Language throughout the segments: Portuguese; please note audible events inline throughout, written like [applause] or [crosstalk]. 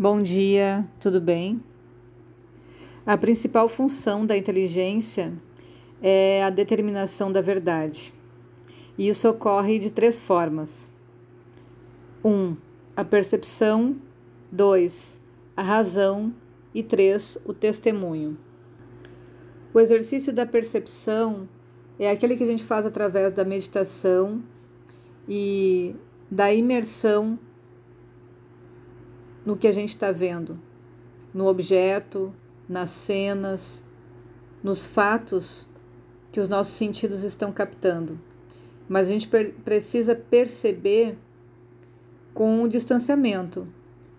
Bom dia, tudo bem? A principal função da inteligência é a determinação da verdade. E isso ocorre de três formas: 1. Um, a percepção, 2. A razão e 3. O testemunho. O exercício da percepção é aquele que a gente faz através da meditação e da imersão no que a gente está vendo, no objeto, nas cenas, nos fatos que os nossos sentidos estão captando. Mas a gente precisa perceber com o distanciamento.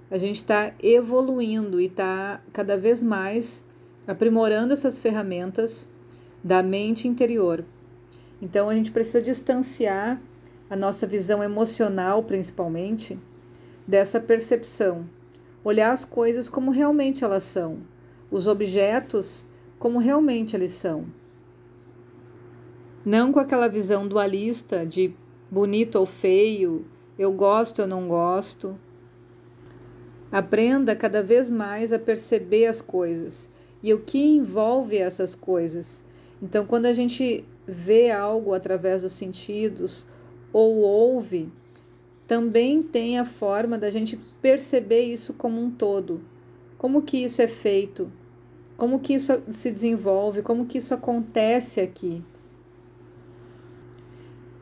A gente está evoluindo e está cada vez mais aprimorando essas ferramentas da mente interior. Então a gente precisa distanciar a nossa visão emocional, principalmente, dessa percepção olhar as coisas como realmente elas são, os objetos como realmente eles são. Não com aquela visão dualista de bonito ou feio, eu gosto ou não gosto. Aprenda cada vez mais a perceber as coisas e o que envolve essas coisas. Então, quando a gente vê algo através dos sentidos ou ouve, também tem a forma da gente perceber isso como um todo. Como que isso é feito? Como que isso se desenvolve? Como que isso acontece aqui?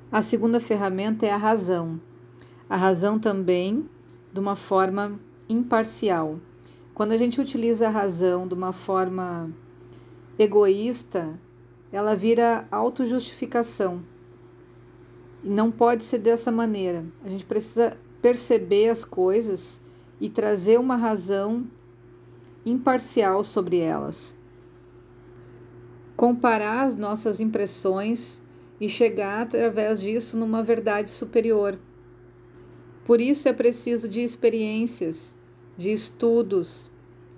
A segunda ferramenta é a razão. A razão também de uma forma imparcial. Quando a gente utiliza a razão de uma forma egoísta, ela vira autojustificação. E não pode ser dessa maneira. A gente precisa perceber as coisas e trazer uma razão imparcial sobre elas. Comparar as nossas impressões e chegar através disso numa verdade superior. Por isso é preciso de experiências, de estudos,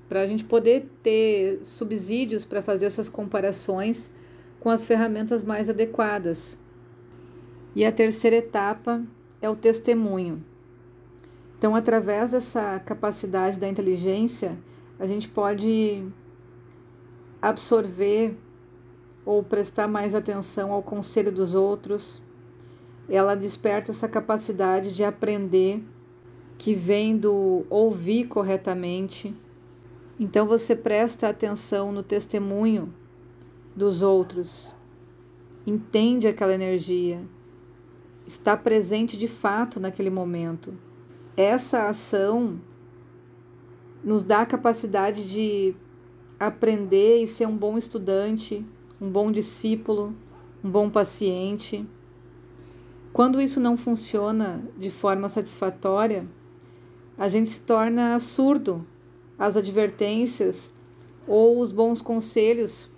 para a gente poder ter subsídios para fazer essas comparações com as ferramentas mais adequadas. E a terceira etapa é o testemunho. Então, através dessa capacidade da inteligência, a gente pode absorver ou prestar mais atenção ao conselho dos outros. Ela desperta essa capacidade de aprender que vem do ouvir corretamente. Então você presta atenção no testemunho dos outros, entende aquela energia, está presente de fato naquele momento. Essa ação nos dá a capacidade de aprender e ser um bom estudante, um bom discípulo, um bom paciente. Quando isso não funciona de forma satisfatória, a gente se torna surdo às advertências ou os bons conselhos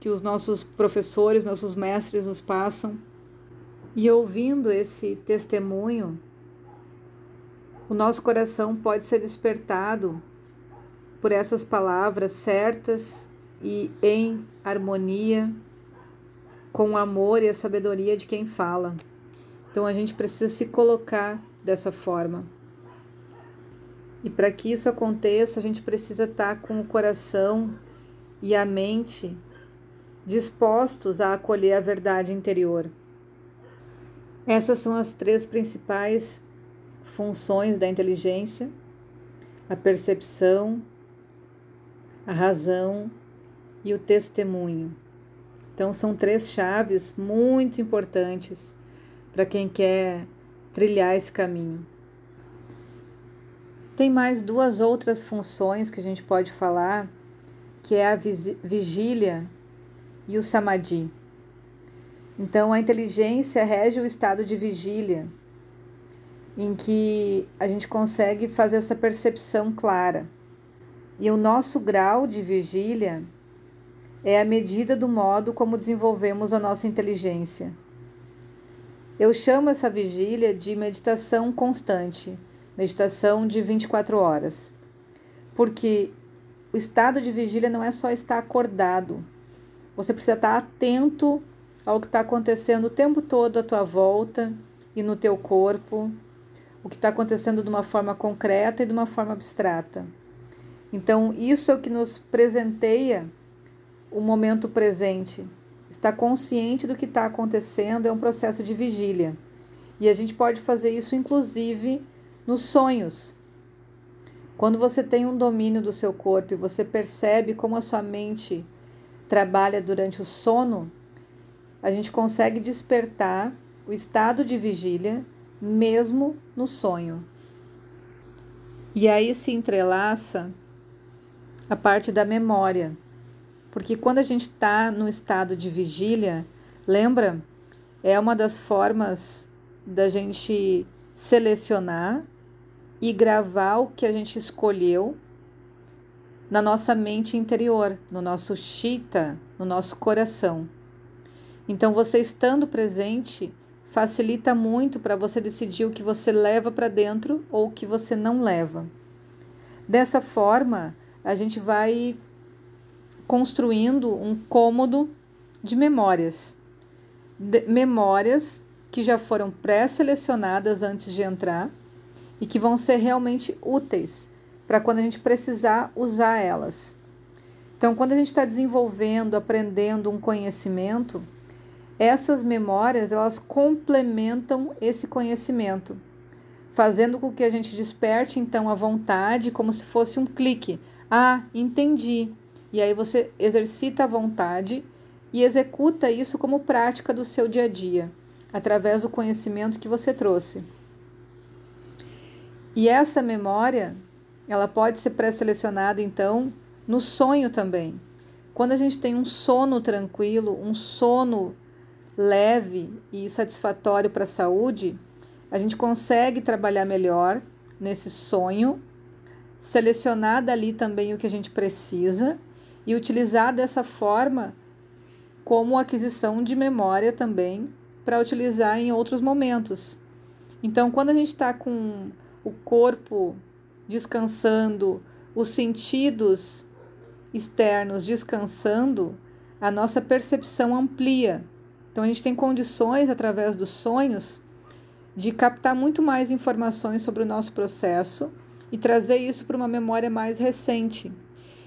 que os nossos professores, nossos mestres nos passam. E ouvindo esse testemunho, o nosso coração pode ser despertado por essas palavras certas e em harmonia com o amor e a sabedoria de quem fala. Então a gente precisa se colocar dessa forma. E para que isso aconteça, a gente precisa estar com o coração e a mente dispostos a acolher a verdade interior. Essas são as três principais funções da inteligência: a percepção, a razão e o testemunho. Então, são três chaves muito importantes para quem quer trilhar esse caminho. Tem mais duas outras funções que a gente pode falar, que é a vigília e o samadhi. Então, a inteligência rege o estado de vigília, em que a gente consegue fazer essa percepção clara. E o nosso grau de vigília é a medida do modo como desenvolvemos a nossa inteligência. Eu chamo essa vigília de meditação constante, meditação de 24 horas, porque o estado de vigília não é só estar acordado, você precisa estar atento ao que está acontecendo o tempo todo à tua volta e no teu corpo. o que está acontecendo de uma forma concreta e de uma forma abstrata. Então, isso é o que nos presenteia o momento presente. Estar consciente do que está acontecendo é um processo de vigília. E a gente pode fazer isso, inclusive, nos sonhos. Quando você tem um domínio do seu corpo e você percebe como a sua mente trabalha durante o sono, a gente consegue despertar o estado de vigília mesmo no sonho. E aí se entrelaça a parte da memória. Porque quando a gente está no estado de vigília, lembra? É uma das formas da gente selecionar e gravar o que a gente escolheu na nossa mente interior, no nosso chita, no nosso coração. Então, você estando presente facilita muito para você decidir o que você leva para dentro ou o que você não leva. Dessa forma, a gente vai construindo um cômodo de memórias. De memórias que já foram pré-selecionadas antes de entrar e que vão ser realmente úteis para quando a gente precisar usar elas. Então, quando a gente está desenvolvendo, aprendendo um conhecimento, essas memórias elas complementam esse conhecimento, fazendo com que a gente desperte então a vontade como se fosse um clique. Ah, entendi. E aí você exercita a vontade e executa isso como prática do seu dia a dia, através do conhecimento que você trouxe. E essa memória, ela pode ser pré-selecionada então no sonho também. Quando a gente tem um sono tranquilo, um sono leve e satisfatório para a saúde, a gente consegue trabalhar melhor nesse sonho selecionar dali também o que a gente precisa e utilizar dessa forma como aquisição de memória também para utilizar em outros momentos. Então, quando a gente está com o corpo descansando, os sentidos externos descansando, a nossa percepção amplia. Então, a gente tem condições, através dos sonhos, de captar muito mais informações sobre o nosso processo e trazer isso para uma memória mais recente.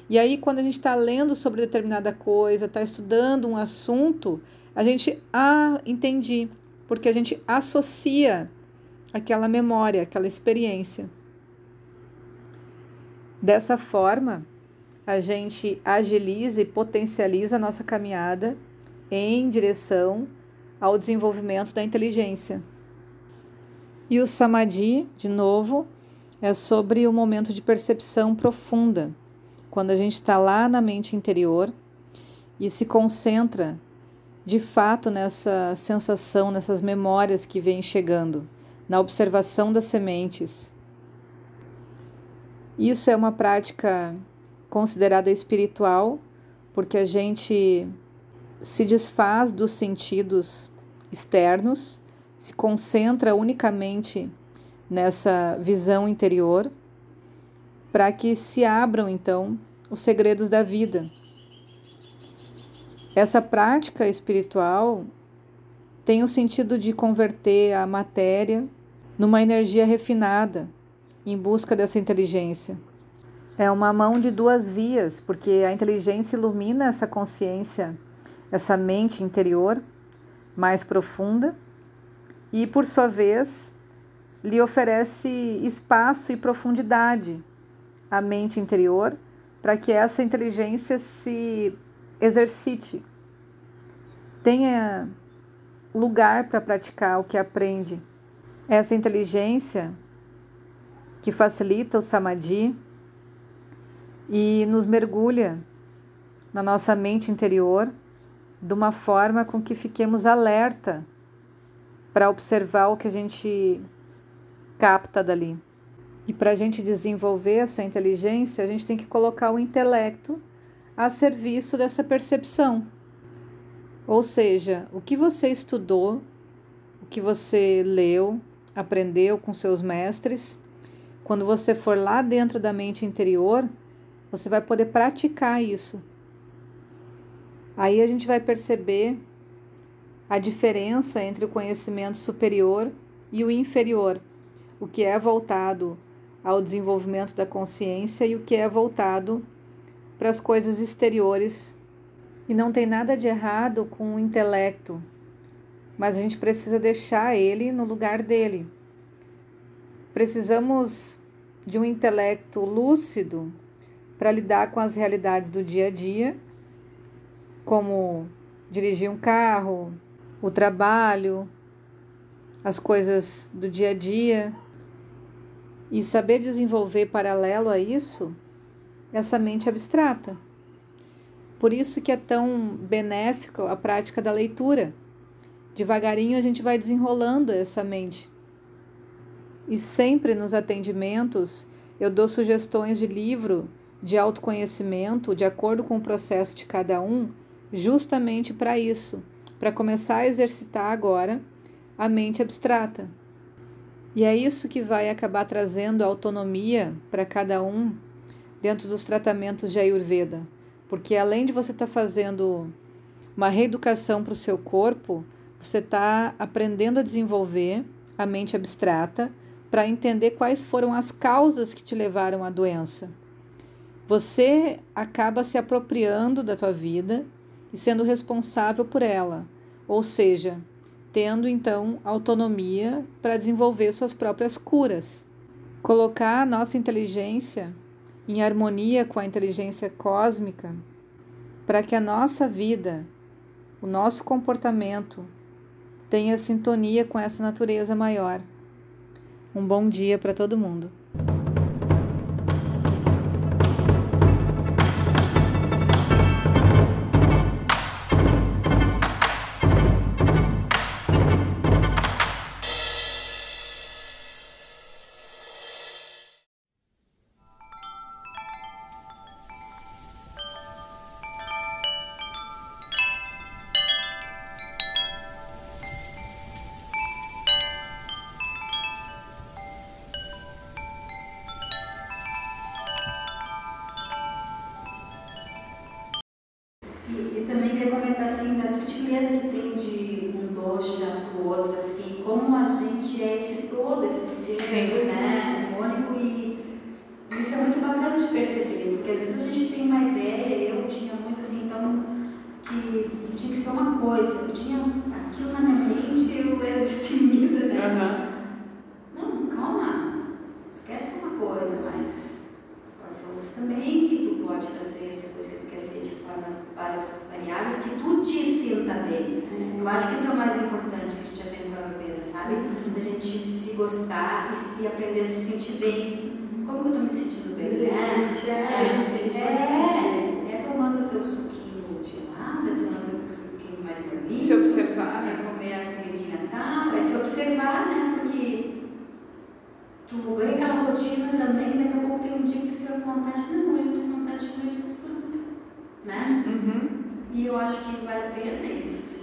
E aí, quando a gente está lendo sobre determinada coisa, está estudando um assunto, a gente, ah, entendi, porque a gente associa aquela memória, aquela experiência. Dessa forma, a gente agiliza e potencializa a nossa caminhada em direção ao desenvolvimento da inteligência. E o samadhi, de novo, é sobre o momento de percepção profunda, quando a gente está lá na mente interior e se concentra de fato nessa sensação, nessas memórias que vêm chegando, na observação das sementes. Isso é uma prática considerada espiritual, porque a gente se desfaz dos sentidos externos, se concentra unicamente nessa visão interior, para que se abram então os segredos da vida. Essa prática espiritual tem o sentido de converter a matéria numa energia refinada em busca dessa inteligência. É uma mão de duas vias, porque a inteligência ilumina essa consciência, essa mente interior mais profunda, e por sua vez lhe oferece espaço e profundidade à mente interior para que essa inteligência se exercite, tenha lugar para praticar o que aprende. Essa inteligência que facilita o samadhi e nos mergulha na nossa mente interior de uma forma com que fiquemos alerta para observar o que a gente capta dali. E para a gente desenvolver essa inteligência, a gente tem que colocar o intelecto a serviço dessa percepção. Ou seja, o que você estudou, o que você leu, aprendeu com seus mestres, quando você for lá dentro da mente interior, você vai poder praticar isso. Aí a gente vai perceber a diferença entre o conhecimento superior e o inferior o que é voltado ao desenvolvimento da consciência e o que é voltado para as coisas exteriores. E não tem nada de errado com o intelecto, mas a gente precisa deixar ele no lugar dele. Precisamos de um intelecto lúcido para lidar com as realidades do dia a dia, como dirigir um carro, o trabalho, as coisas do dia a dia. E saber desenvolver paralelo a isso essa mente abstrata. Por isso que é tão benéfico a prática da leitura. Devagarinho a gente vai desenrolando essa mente. E sempre nos atendimentos eu dou sugestões de livro de autoconhecimento de acordo com o processo de cada um, justamente para isso, para começar a exercitar agora a mente abstrata. E é isso que vai acabar trazendo autonomia para cada um dentro dos tratamentos de Ayurveda. Porque além de você estar tá fazendo uma reeducação para o seu corpo, você está aprendendo a desenvolver a mente abstrata para entender quais foram as causas que te levaram à doença. Você acaba se apropriando da tua vida e sendo responsável por ela, ou seja, tendo então autonomia para desenvolver suas próprias curas. Colocar a nossa inteligência em harmonia com a inteligência cósmica para que a nossa vida, o nosso comportamento tenha sintonia com essa natureza maior. Um bom dia para todo mundo. né? harmônico e isso é muito bacana de perceber, porque às vezes a gente tem uma ideia, eu tinha muito assim, então, que tinha que ser uma coisa, eu tinha aquilo na minha mente, eu era [laughs] destemida, né? Uhum. Não, calma, tu quer ser uma coisa, mas pode ser outras também, e tu pode fazer essa coisa que tu quer ser de formas várias, variadas, que tu te sinta bem. Eu acho que isso é o mais sabe? A gente se gostar e, aprender a se sentir bem. Como que eu tô me sentindo bem? Né? É, é, é, é, é, tomando o teu suquinho gelado, é tomando o suquinho mais bonito. Se observar. Né? É comer a comidinha tal, é se observar, né? Porque tu ganha aquela rotina também e daqui a pouco tem um dia que tu fica com vontade, não, eu tô com vontade de comer isso fruta, né? Uhum. E eu acho que vale a pena isso, assim.